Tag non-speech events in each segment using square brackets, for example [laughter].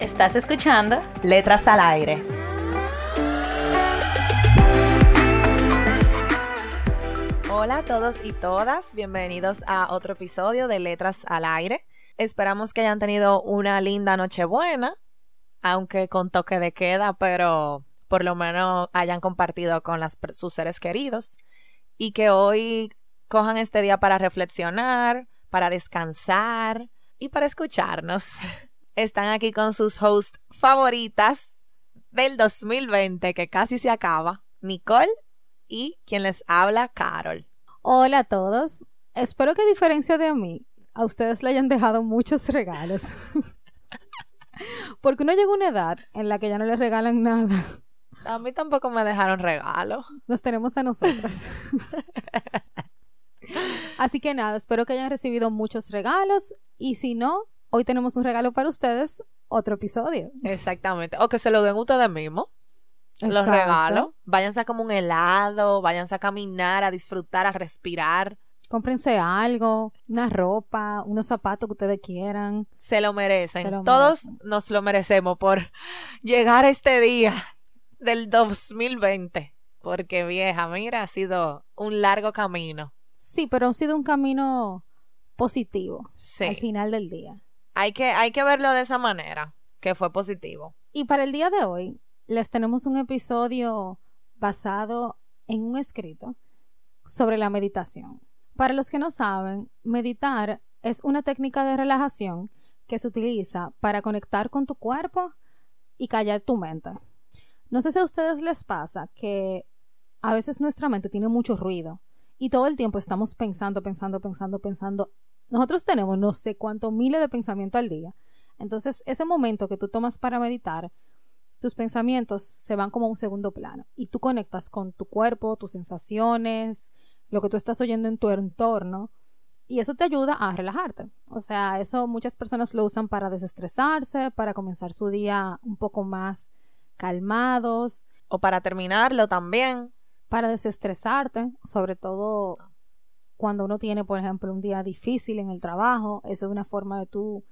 ¿Estás escuchando? Letras al aire. Hola a todos y todas, bienvenidos a otro episodio de Letras al aire. Esperamos que hayan tenido una linda Nochebuena, aunque con toque de queda, pero por lo menos hayan compartido con sus seres queridos y que hoy cojan este día para reflexionar, para descansar y para escucharnos. [laughs] Están aquí con sus hosts favoritas del 2020 que casi se acaba, Nicole y quien les habla, Carol. Hola a todos. Espero que a diferencia de mí, a ustedes le hayan dejado muchos regalos. [laughs] Porque uno llega a una edad en la que ya no le regalan nada. A mí tampoco me dejaron regalo. Nos tenemos a nosotras. [laughs] Así que nada, espero que hayan recibido muchos regalos y si no, hoy tenemos un regalo para ustedes, otro episodio. Exactamente. O que se lo den ustedes mismos. Los regalos. Váyanse a como un helado, váyanse a caminar, a disfrutar, a respirar. Cómprense algo, una ropa, unos zapatos que ustedes quieran. Se lo merecen. Se lo Todos merecen. nos lo merecemos por llegar a este día del 2020. Porque vieja, mira, ha sido un largo camino. Sí, pero ha sido un camino positivo sí. al final del día. Hay que, hay que verlo de esa manera, que fue positivo. Y para el día de hoy, les tenemos un episodio basado en un escrito sobre la meditación. Para los que no saben, meditar es una técnica de relajación que se utiliza para conectar con tu cuerpo y callar tu mente. No sé si a ustedes les pasa que a veces nuestra mente tiene mucho ruido y todo el tiempo estamos pensando, pensando, pensando, pensando. Nosotros tenemos no sé cuántos miles de pensamientos al día. Entonces, ese momento que tú tomas para meditar, tus pensamientos se van como a un segundo plano y tú conectas con tu cuerpo, tus sensaciones, lo que tú estás oyendo en tu entorno y eso te ayuda a relajarte. O sea, eso muchas personas lo usan para desestresarse, para comenzar su día un poco más calmados. O para terminarlo también. Para desestresarte, sobre todo cuando uno tiene, por ejemplo, un día difícil en el trabajo, eso es una forma de tú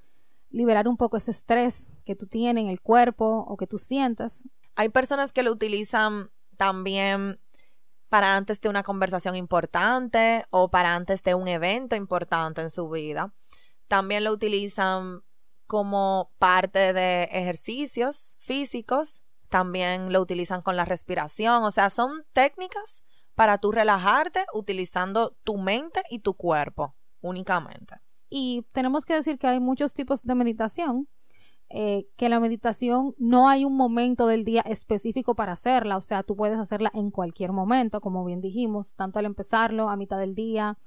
liberar un poco ese estrés que tú tienes en el cuerpo o que tú sientas. Hay personas que lo utilizan también para antes de una conversación importante o para antes de un evento importante en su vida. También lo utilizan como parte de ejercicios físicos. También lo utilizan con la respiración. O sea, son técnicas para tú relajarte utilizando tu mente y tu cuerpo únicamente. Y tenemos que decir que hay muchos tipos de meditación, eh, que la meditación no hay un momento del día específico para hacerla, o sea, tú puedes hacerla en cualquier momento, como bien dijimos, tanto al empezarlo, a mitad del día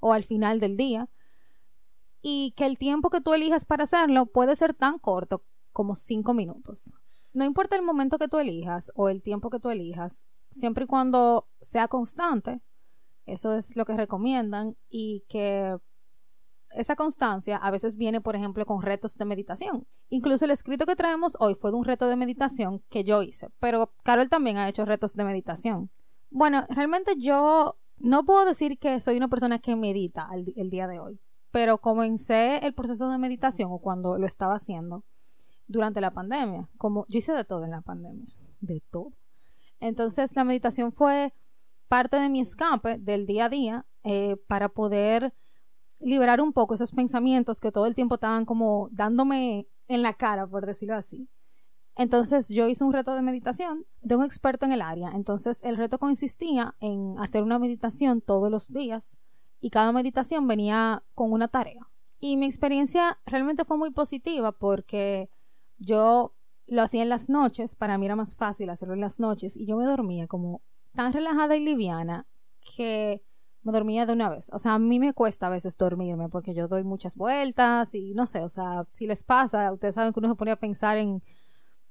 o al final del día. Y que el tiempo que tú elijas para hacerlo puede ser tan corto como cinco minutos. No importa el momento que tú elijas o el tiempo que tú elijas, siempre y cuando sea constante, eso es lo que recomiendan y que esa constancia a veces viene, por ejemplo, con retos de meditación. Incluso el escrito que traemos hoy fue de un reto de meditación que yo hice, pero Carol también ha hecho retos de meditación. Bueno, realmente yo no puedo decir que soy una persona que medita el, día de hoy, pero comencé el proceso de meditación o cuando lo estaba haciendo durante la pandemia, como yo hice de todo en la pandemia, de todo. Entonces la meditación fue parte de mi escape del día a día eh, para poder liberar un poco esos pensamientos que todo el tiempo estaban como dándome en la cara, por decirlo así. Entonces yo hice un reto de meditación de un experto en el área. Entonces el reto consistía en hacer una meditación todos los días y cada meditación venía con una tarea. Y mi experiencia realmente fue muy positiva porque yo lo hacía en las noches, para mí era más fácil hacerlo en las noches y yo me dormía como tan relajada y liviana que me dormía de una vez. O sea, a mí me cuesta a veces dormirme porque yo doy muchas vueltas y no sé, o sea, si les pasa, ustedes saben que uno se pone a pensar en,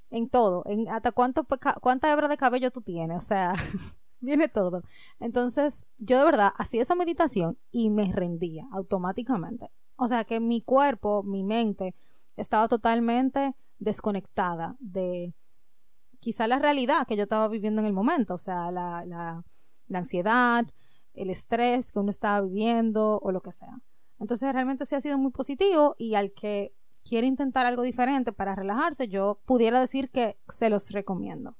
en todo, en hasta cuánto, cuánta hebra de cabello tú tienes, o sea, [laughs] viene todo. Entonces, yo de verdad hacía esa meditación y me rendía automáticamente. O sea, que mi cuerpo, mi mente, estaba totalmente desconectada de quizá la realidad que yo estaba viviendo en el momento, o sea, la, la, ansiedad, el estrés que uno estaba viviendo o lo que sea. Entonces realmente sí ha sido muy positivo y al que quiere intentar algo diferente para relajarse, yo pudiera decir que se los recomiendo.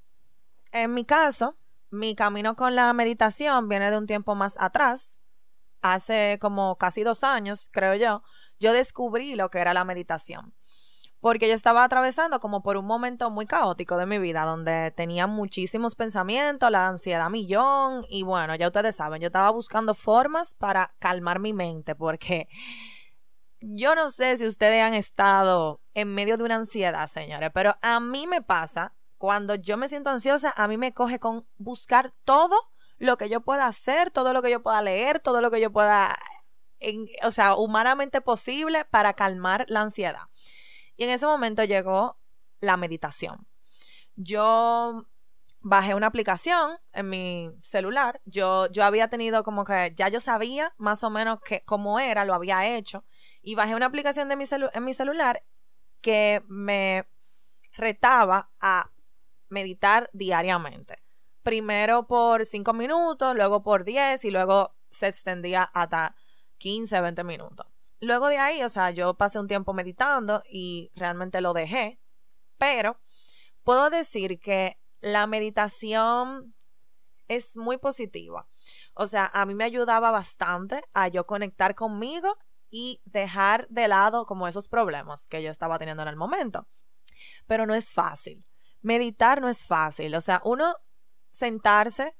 En mi caso, mi camino con la meditación viene de un tiempo más atrás. Hace como casi dos años, creo yo, yo descubrí lo que era la meditación porque yo estaba atravesando como por un momento muy caótico de mi vida, donde tenía muchísimos pensamientos, la ansiedad millón, y bueno, ya ustedes saben, yo estaba buscando formas para calmar mi mente, porque yo no sé si ustedes han estado en medio de una ansiedad, señores, pero a mí me pasa, cuando yo me siento ansiosa, a mí me coge con buscar todo lo que yo pueda hacer, todo lo que yo pueda leer, todo lo que yo pueda, o sea, humanamente posible para calmar la ansiedad. Y en ese momento llegó la meditación. Yo bajé una aplicación en mi celular. Yo, yo había tenido como que ya yo sabía más o menos que, cómo era, lo había hecho. Y bajé una aplicación de mi en mi celular que me retaba a meditar diariamente. Primero por cinco minutos, luego por 10 y luego se extendía hasta 15, 20 minutos. Luego de ahí, o sea, yo pasé un tiempo meditando y realmente lo dejé, pero puedo decir que la meditación es muy positiva. O sea, a mí me ayudaba bastante a yo conectar conmigo y dejar de lado como esos problemas que yo estaba teniendo en el momento. Pero no es fácil. Meditar no es fácil. O sea, uno sentarse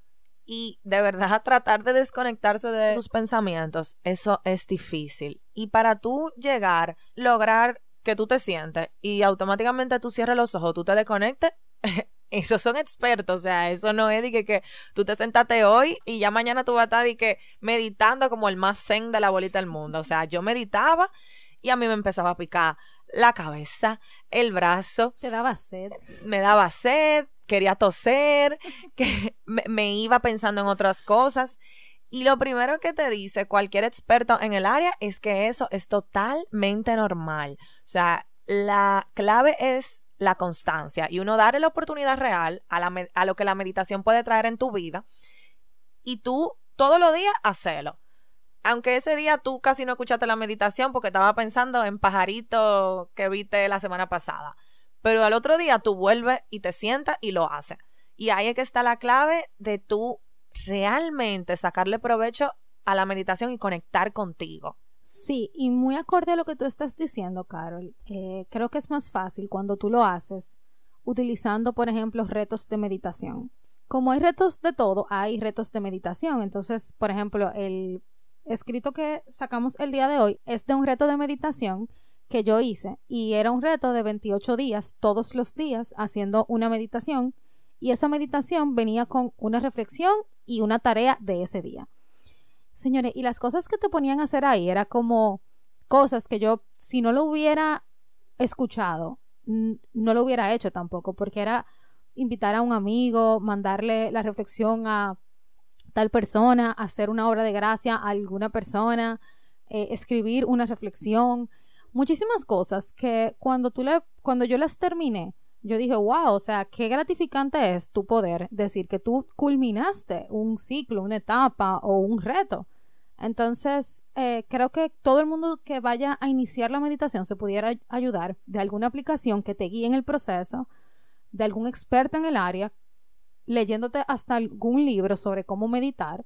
y de verdad tratar de desconectarse de sus pensamientos, eso es difícil. Y para tú llegar, lograr que tú te sientes y automáticamente tú cierres los ojos, tú te desconectes, [laughs] esos son expertos, o sea, eso no es de que, que, tú te sentaste hoy y ya mañana tú vas a estar de que meditando como el más zen de la bolita del mundo. O sea, yo meditaba y a mí me empezaba a picar la cabeza, el brazo. Te daba sed. Me daba sed, quería toser, [laughs] que me, iba pensando en otras cosas. Y lo primero que te dice cualquier experto en el área es que eso es totalmente normal. O sea, la clave es la constancia y uno darle la oportunidad real a, la, a lo que la meditación puede traer en tu vida y tú todos los días hacerlo. Aunque ese día tú casi no escuchaste la meditación porque estaba pensando en pajarito que viste la semana pasada. Pero al otro día tú vuelves y te sientas y lo haces. Y ahí es que está la clave de tú realmente sacarle provecho a la meditación y conectar contigo. Sí, y muy acorde a lo que tú estás diciendo, Carol, eh, creo que es más fácil cuando tú lo haces utilizando, por ejemplo, retos de meditación. Como hay retos de todo, hay retos de meditación. Entonces, por ejemplo, el escrito que sacamos el día de hoy es de un reto de meditación que yo hice y era un reto de 28 días, todos los días, haciendo una meditación y esa meditación venía con una reflexión y una tarea de ese día. Señores, y las cosas que te ponían a hacer ahí era como cosas que yo, si no lo hubiera escuchado, no lo hubiera hecho tampoco, porque era invitar a un amigo, mandarle la reflexión a tal persona, hacer una obra de gracia a alguna persona, eh, escribir una reflexión, muchísimas cosas que cuando tú le, cuando yo las terminé, yo dije, wow, o sea, qué gratificante es tu poder decir que tú culminaste un ciclo, una etapa o un reto. Entonces, eh, creo que todo el mundo que vaya a iniciar la meditación se pudiera ayudar de alguna aplicación que te guíe en el proceso, de algún experto en el área, leyéndote hasta algún libro sobre cómo meditar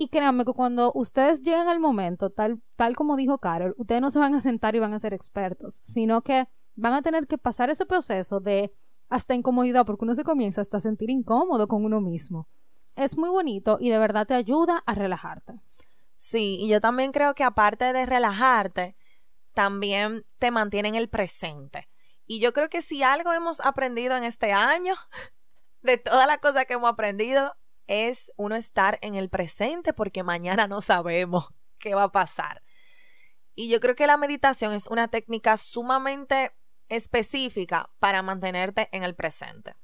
y créanme que cuando ustedes lleguen al momento, tal, tal como dijo Carol, ustedes no se van a sentar y van a ser expertos, sino que van a tener que pasar ese proceso de hasta incomodidad, porque uno se comienza hasta a sentir incómodo con uno mismo. Es muy bonito y de verdad te ayuda a relajarte. Sí, y yo también creo que aparte de relajarte, también te mantiene en el presente. Y yo creo que si algo hemos aprendido en este año, [laughs] de todas las cosas que hemos aprendido, es uno estar en el presente porque mañana no sabemos [laughs] qué va a pasar. Y yo creo que la meditación es una técnica sumamente específica para mantenerte en el presente.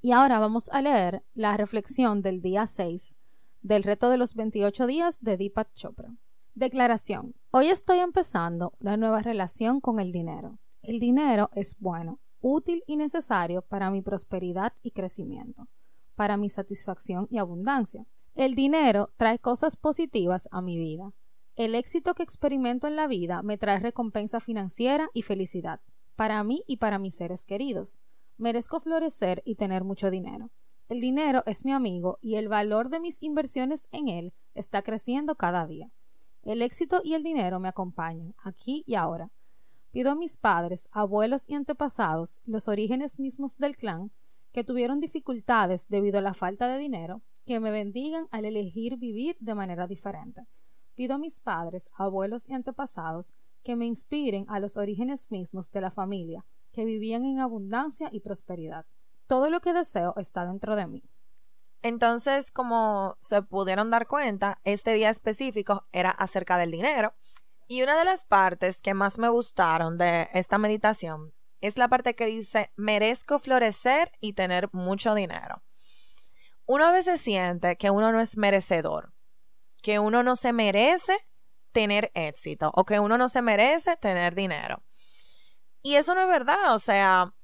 Y ahora vamos a leer la reflexión del día 6 del reto de los 28 días de Deepak Chopra. Declaración. Hoy estoy empezando una nueva relación con el dinero. El dinero es bueno, útil y necesario para mi prosperidad y crecimiento, para mi satisfacción y abundancia. El dinero trae cosas positivas a mi vida. El éxito que experimento en la vida me trae recompensa financiera y felicidad, para mí y para mis seres queridos. Merezco florecer y tener mucho dinero. El dinero es mi amigo y el valor de mis inversiones en él está creciendo cada día. El éxito y el dinero me acompañan, aquí y ahora. Pido a mis padres, abuelos y antepasados, los orígenes mismos del clan, que tuvieron dificultades debido a la falta de dinero, que me bendigan al elegir vivir de manera diferente. Pido a mis padres, abuelos y antepasados que me inspiren a los orígenes mismos de la familia, que vivían en abundancia y prosperidad. Todo lo que deseo está dentro de mí. Entonces, como se pudieron dar cuenta, este día específico era acerca del dinero. Y una de las partes que más me gustaron de esta meditación es la parte que dice, merezco florecer y tener mucho dinero. Uno a veces siente que uno no es merecedor, que uno no se merece tener éxito o que uno no se merece tener dinero. Y eso no es verdad, o sea,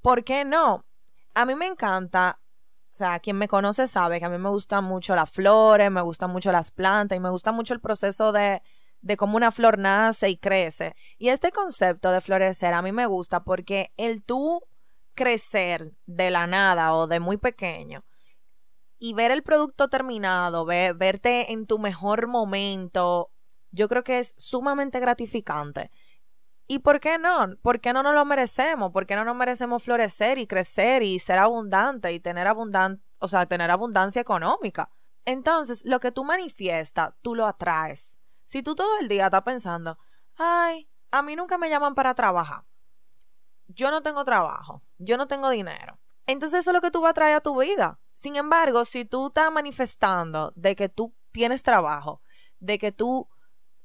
¿por qué no? A mí me encanta o sea, quien me conoce sabe que a mí me gustan mucho las flores, me gustan mucho las plantas y me gusta mucho el proceso de, de cómo una flor nace y crece. Y este concepto de florecer a mí me gusta porque el tú crecer de la nada o de muy pequeño y ver el producto terminado, verte en tu mejor momento, yo creo que es sumamente gratificante. ¿Y por qué no? ¿Por qué no nos lo merecemos? ¿Por qué no nos merecemos florecer y crecer y ser abundante y tener abundancia, o sea, tener abundancia económica? Entonces, lo que tú manifiestas, tú lo atraes. Si tú todo el día estás pensando, ay, a mí nunca me llaman para trabajar. Yo no tengo trabajo, yo no tengo dinero. Entonces eso es lo que tú vas a traer a tu vida. Sin embargo, si tú estás manifestando de que tú tienes trabajo, de que tú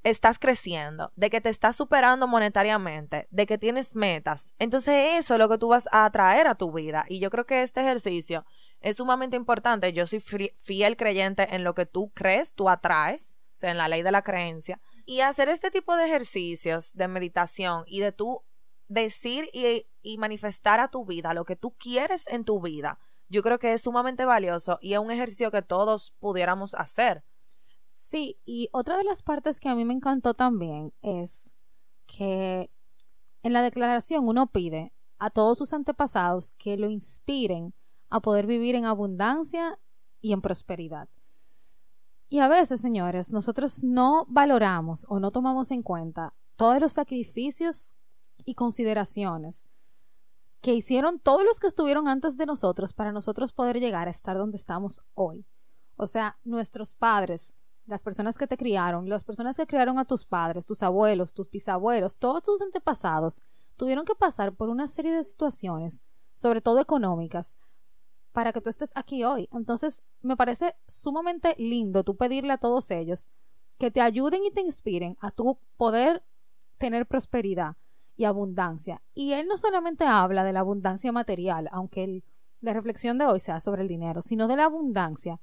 estás creciendo, de que te estás superando monetariamente, de que tienes metas. Entonces eso es lo que tú vas a atraer a tu vida. Y yo creo que este ejercicio es sumamente importante. Yo soy fiel creyente en lo que tú crees, tú atraes, en la ley de la creencia. Y hacer este tipo de ejercicios de meditación y de tú decir y, y manifestar a tu vida lo que tú quieres en tu vida, yo creo que es sumamente valioso y es un ejercicio que todos pudiéramos hacer. Sí, y otra de las partes que a mí me encantó también es que en la declaración uno pide a todos sus antepasados que lo inspiren a poder vivir en abundancia y en prosperidad. Y a veces, señores, nosotros no valoramos o no tomamos en cuenta todos los sacrificios y consideraciones que hicieron todos los que estuvieron antes de nosotros para nosotros poder llegar a estar donde estamos hoy. O sea, nuestros padres, las personas que te criaron, las personas que criaron a tus padres, tus abuelos, tus bisabuelos, todos tus antepasados, tuvieron que pasar por una serie de situaciones, sobre todo económicas, para que tú estés aquí hoy. Entonces, me parece sumamente lindo tú pedirle a todos ellos que te ayuden y te inspiren a tu poder tener prosperidad y abundancia. Y él no solamente habla de la abundancia material, aunque la reflexión de hoy sea sobre el dinero, sino de la abundancia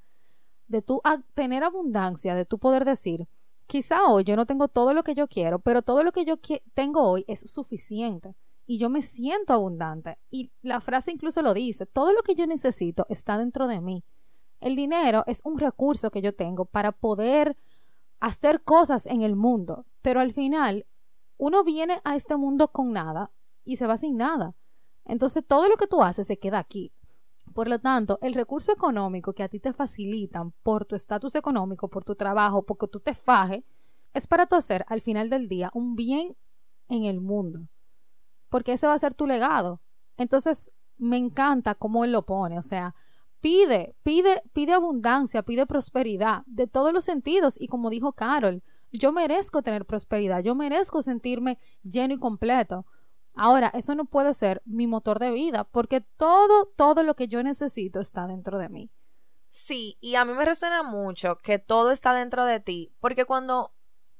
de tú tener abundancia, de tu poder decir, quizá hoy yo no tengo todo lo que yo quiero, pero todo lo que yo tengo hoy es suficiente y yo me siento abundante. Y la frase incluso lo dice, todo lo que yo necesito está dentro de mí. El dinero es un recurso que yo tengo para poder hacer cosas en el mundo, pero al final uno viene a este mundo con nada y se va sin nada. Entonces todo lo que tú haces se queda aquí. Por lo tanto, el recurso económico que a ti te facilitan por tu estatus económico, por tu trabajo, porque tú te fajes, es para tu hacer al final del día un bien en el mundo. Porque ese va a ser tu legado. Entonces, me encanta cómo él lo pone. O sea, pide, pide, pide abundancia, pide prosperidad de todos los sentidos. Y como dijo Carol, yo merezco tener prosperidad, yo merezco sentirme lleno y completo. Ahora, eso no puede ser mi motor de vida, porque todo, todo lo que yo necesito está dentro de mí. Sí, y a mí me resuena mucho que todo está dentro de ti, porque cuando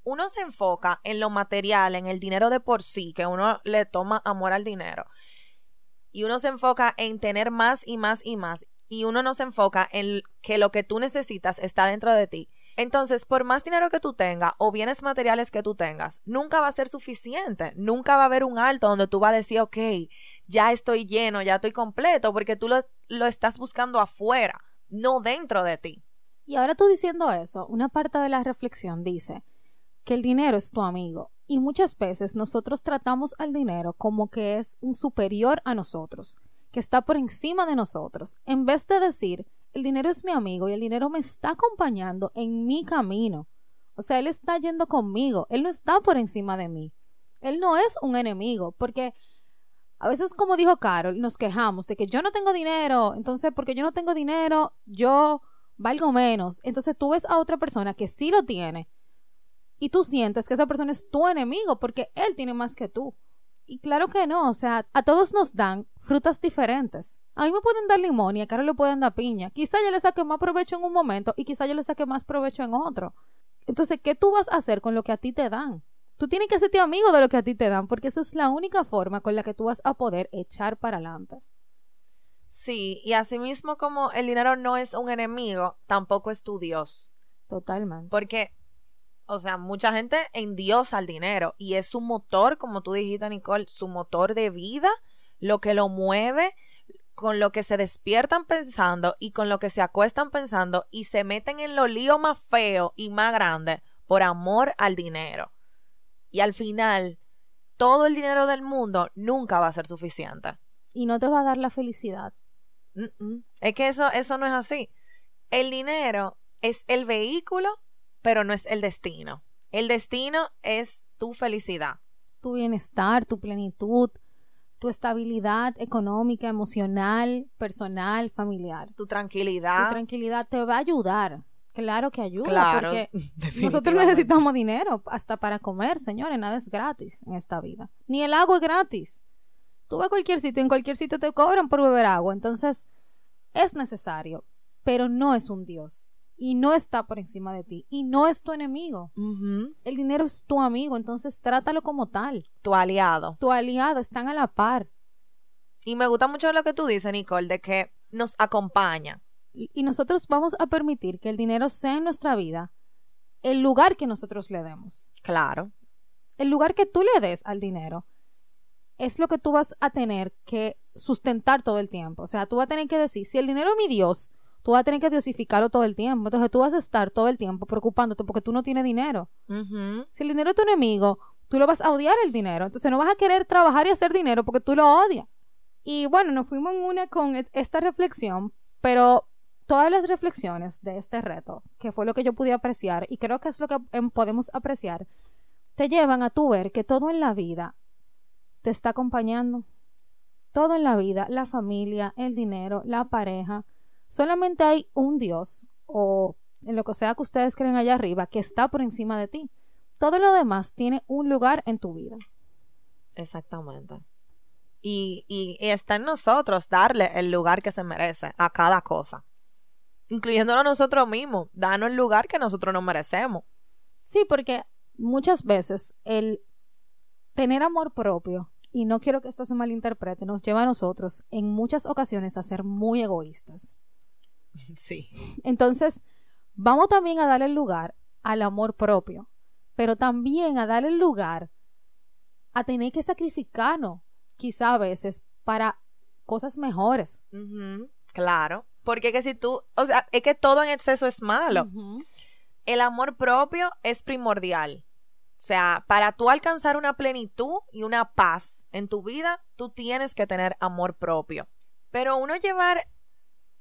uno se enfoca en lo material, en el dinero de por sí, que uno le toma amor al dinero, y uno se enfoca en tener más y más y más, y uno no se enfoca en que lo que tú necesitas está dentro de ti. Entonces, por más dinero que tú tengas o bienes materiales que tú tengas, nunca va a ser suficiente. Nunca va a haber un alto donde tú vas a decir, ok, ya estoy lleno, ya estoy completo, porque tú lo, lo estás buscando afuera, no dentro de ti. Y ahora tú diciendo eso, una parte de la reflexión dice que el dinero es tu amigo. Y muchas veces nosotros tratamos al dinero como que es un superior a nosotros, que está por encima de nosotros, en vez de decir, el dinero es mi amigo y el dinero me está acompañando en mi camino. O sea, él está yendo conmigo, él no está por encima de mí. Él no es un enemigo, porque a veces, como dijo Carol, nos quejamos de que yo no tengo dinero, entonces porque yo no tengo dinero, yo valgo menos. Entonces tú ves a otra persona que sí lo tiene y tú sientes que esa persona es tu enemigo porque él tiene más que tú. Y claro que no, o sea, a todos nos dan frutas diferentes. A mí me pueden dar limón y a Carol le pueden dar piña. Quizá yo le saque más provecho en un momento y quizá yo le saque más provecho en otro. Entonces, ¿qué tú vas a hacer con lo que a ti te dan? Tú tienes que hacerte amigo de lo que a ti te dan, porque eso es la única forma con la que tú vas a poder echar para adelante. Sí, y asimismo como el dinero no es un enemigo, tampoco es tu Dios. Totalmente. Porque o sea, mucha gente endiosa al dinero y es su motor, como tú dijiste, Nicole, su motor de vida, lo que lo mueve, con lo que se despiertan pensando y con lo que se acuestan pensando y se meten en lo lío más feo y más grande por amor al dinero. Y al final, todo el dinero del mundo nunca va a ser suficiente. Y no te va a dar la felicidad. Es que eso, eso no es así. El dinero es el vehículo pero no es el destino. El destino es tu felicidad. Tu bienestar, tu plenitud, tu estabilidad económica, emocional, personal, familiar. Tu tranquilidad. Tu tranquilidad te va a ayudar. Claro que ayuda, claro, porque [laughs] nosotros necesitamos dinero hasta para comer, señores, nada es gratis en esta vida. Ni el agua es gratis. Tú vas a cualquier sitio, en cualquier sitio te cobran por beber agua, entonces es necesario, pero no es un Dios y no está por encima de ti y no es tu enemigo. El dinero es tu amigo, entonces trátalo como tal. Tu aliado. Tu aliado, están a la par. Y me gusta mucho lo que tú dices, Nicole, de que nos acompaña. Y nosotros vamos a permitir que el dinero sea en nuestra vida el lugar que nosotros le demos. Claro. El lugar que tú le des al dinero es lo que tú vas a tener que sustentar todo el tiempo. O sea, tú vas a tener que decir, si el dinero es mi Dios, tú vas a tener que diosificarlo todo el tiempo. Entonces tú vas a estar todo el tiempo preocupándote porque tú no tienes dinero. Si el dinero es tu enemigo, tú lo vas a odiar el dinero. Entonces no vas a querer trabajar y hacer dinero porque tú lo odias. Y bueno, nos fuimos en una con esta reflexión, pero todas las reflexiones de este reto, que fue lo que yo pude apreciar y creo que es lo que em, podemos apreciar, te llevan a tú ver que todo en la vida te está acompañando. Todo en la vida, la familia, el dinero, la pareja, Solamente hay un Dios o en lo que sea que ustedes creen allá arriba que está por encima de ti. Todo lo demás tiene un lugar en tu vida. Exactamente. Y, y, está en nosotros darle el lugar que se merece a cada cosa. Incluyéndolo a nosotros mismos. Danos el lugar que nosotros nos merecemos. Sí, porque muchas veces el tener amor propio, y no quiero que esto se malinterprete, nos lleva a nosotros en muchas ocasiones a ser muy egoístas. Sí. Entonces, vamos también a darle lugar al amor propio, pero también a darle lugar a tener que sacrificarnos, quizá a veces, para cosas mejores. Claro, porque que si tú, o sea, es que todo en exceso es malo. El amor propio es primordial. O sea, para tú alcanzar una plenitud y una paz en tu vida, tú tienes que tener amor propio. Pero uno llevar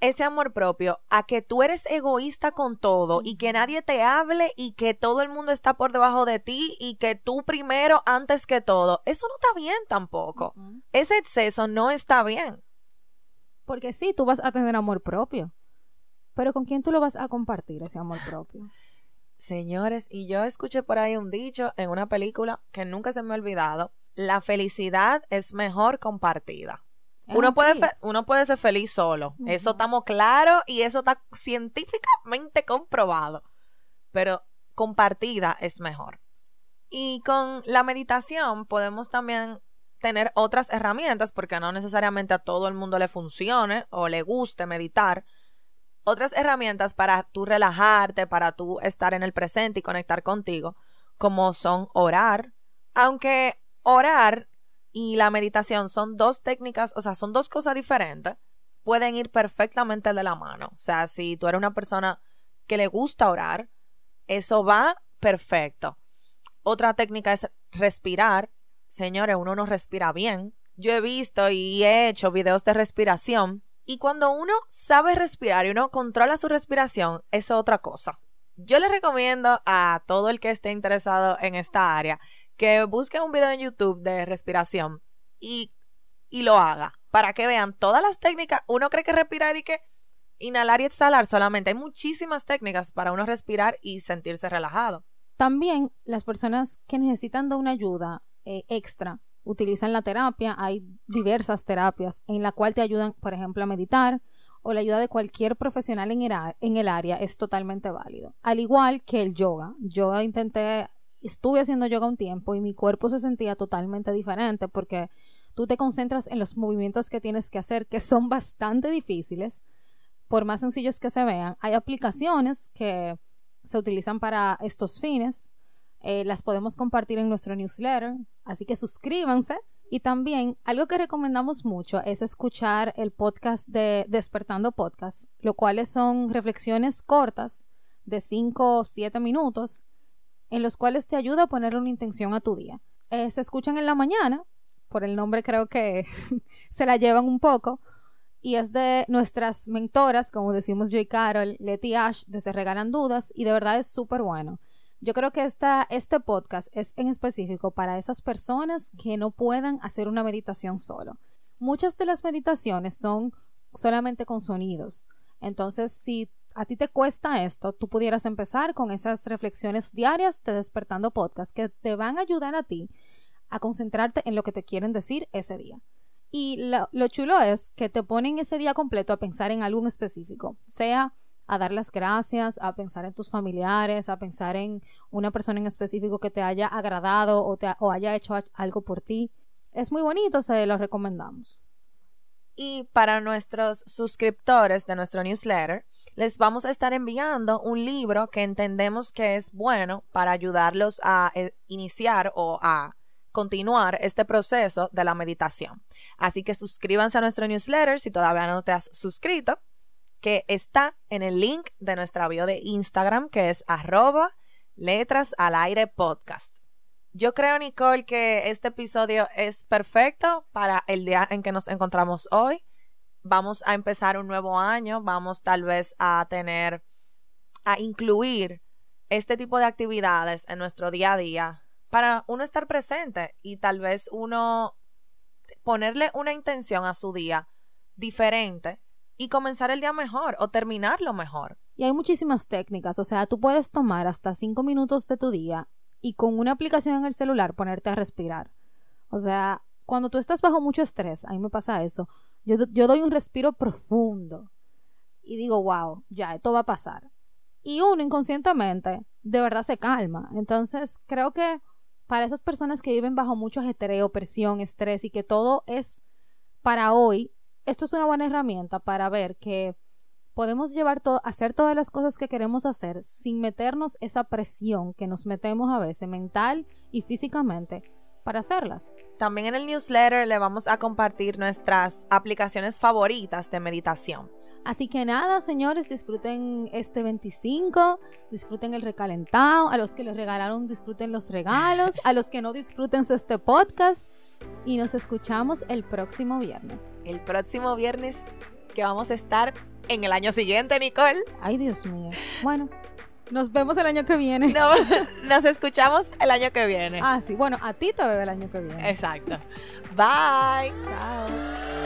ese amor propio a que tú eres egoísta con todo y que nadie te hable y que todo el mundo está por debajo de ti y que tú primero antes que todo. Eso no está bien tampoco. Ese exceso no está bien. Porque sí, tú vas a tener amor propio. Pero ¿con quién tú lo vas a compartir ese amor propio? Señores, y yo escuché por ahí un dicho en una película que nunca se me ha olvidado. La felicidad es mejor compartida. Es Uno puede, fe- uno puede ser feliz solo. Eso estamos claros y eso está científicamente comprobado. Pero compartida es mejor. Y con la meditación podemos también tener otras herramientas porque no necesariamente a todo el mundo le funcione o le guste meditar. Otras herramientas para tú relajarte, para tú estar en el presente y conectar contigo, como son orar. Aunque orar y la meditación son dos técnicas, o sea, son dos cosas diferentes, pueden ir perfectamente de la mano. O sea, si tú eres una persona que le gusta orar, eso va perfecto. Otra técnica es respirar. Señores, uno no respira bien. Yo he visto y he hecho videos de respiración y cuando uno sabe respirar y uno controla su respiración, eso es otra cosa. Yo les recomiendo a todo el que esté interesado en esta área que busque un video en YouTube de respiración y, y lo haga para que vean todas las técnicas. Uno cree que respirar y que inhalar y exhalar solamente. Hay muchísimas técnicas para uno respirar y sentirse relajado. También las personas que necesitan de una ayuda eh, extra utilizan la terapia. Hay diversas terapias en la cual te ayudan, por ejemplo, a meditar o la ayuda de cualquier profesional en el, en el área es totalmente válido. Al igual que el yoga. Yo intenté, estuve haciendo yoga un tiempo y mi cuerpo se sentía totalmente diferente porque tú te concentras en los movimientos que tienes que hacer, que son bastante difíciles, por más sencillos que se vean. Hay aplicaciones que se utilizan para estos fines. Eh, las podemos compartir en nuestro newsletter, así que suscríbanse. Y también algo que recomendamos mucho es escuchar el podcast de Despertando Podcast, lo cuales son reflexiones cortas de 5 o 7 minutos en los cuales te ayuda a ponerle una intención a tu día. Eh, se escuchan en la mañana, por el nombre creo que [laughs] se la llevan un poco, y es de nuestras mentoras, como decimos yo y Carol, Leti Ash, de Se Regalan Dudas, y de verdad es súper bueno. Yo creo que esta, este podcast es en específico para esas personas que no puedan hacer una meditación solo. Muchas de las meditaciones son solamente con sonidos. Entonces, si a ti te cuesta esto, tú pudieras empezar con esas reflexiones diarias de Despertando Podcast que te van a ayudar a ti a concentrarte en lo que te quieren decir ese día. Y lo, lo chulo es que te ponen ese día completo a pensar en algo en específico, sea a dar las gracias, a pensar en tus familiares, a pensar en una persona en específico que te haya agradado o, te, o haya hecho algo por ti. Es muy bonito, se lo recomendamos. Y para nuestros suscriptores de nuestro newsletter, les vamos a estar enviando un libro que entendemos que es bueno para ayudarlos a eh, iniciar o a continuar este proceso de la meditación. Así que suscríbanse a nuestro newsletter si todavía no te has suscrito, que está en el link de nuestra bio de Instagram, que es arroba letras al aire podcast. Yo creo, Nicole, que este episodio es perfecto para el día en que nos encontramos hoy. Vamos a empezar un nuevo año, vamos tal vez a tener, a incluir este tipo de actividades en nuestro día a día para uno estar presente y tal vez uno ponerle una intención a su día diferente y comenzar el día mejor o terminarlo mejor. Y hay muchísimas técnicas, o sea, tú puedes tomar hasta cinco minutos de tu día y con una aplicación en el celular ponerte a respirar. O sea, cuando tú estás bajo mucho estrés, a mí me pasa eso, yo, yo doy un respiro profundo y digo, wow, ya, esto va a pasar. Y uno inconscientemente de verdad se calma. Entonces, creo que para esas personas que viven bajo mucho ajetreo, presión, estrés y que todo es para hoy, esto es una buena herramienta para ver que podemos llevar hacer todas las cosas que queremos hacer sin meternos esa presión que nos metemos a veces mental y físicamente para hacerlas. También en el newsletter le vamos a compartir nuestras aplicaciones favoritas de meditación. Así que nada, señores, disfruten este 25, disfruten el recalentado, a los que les regalaron disfruten los regalos, a los que no disfruten este podcast y nos escuchamos el próximo viernes. El próximo viernes que vamos a estar en el año siguiente, Nicole. Ay, Dios mío. Bueno, nos vemos el año que viene. No, [laughs] nos escuchamos el año que viene. Ah, sí, bueno, a ti te veo el año que viene. Exacto. Bye. Chao.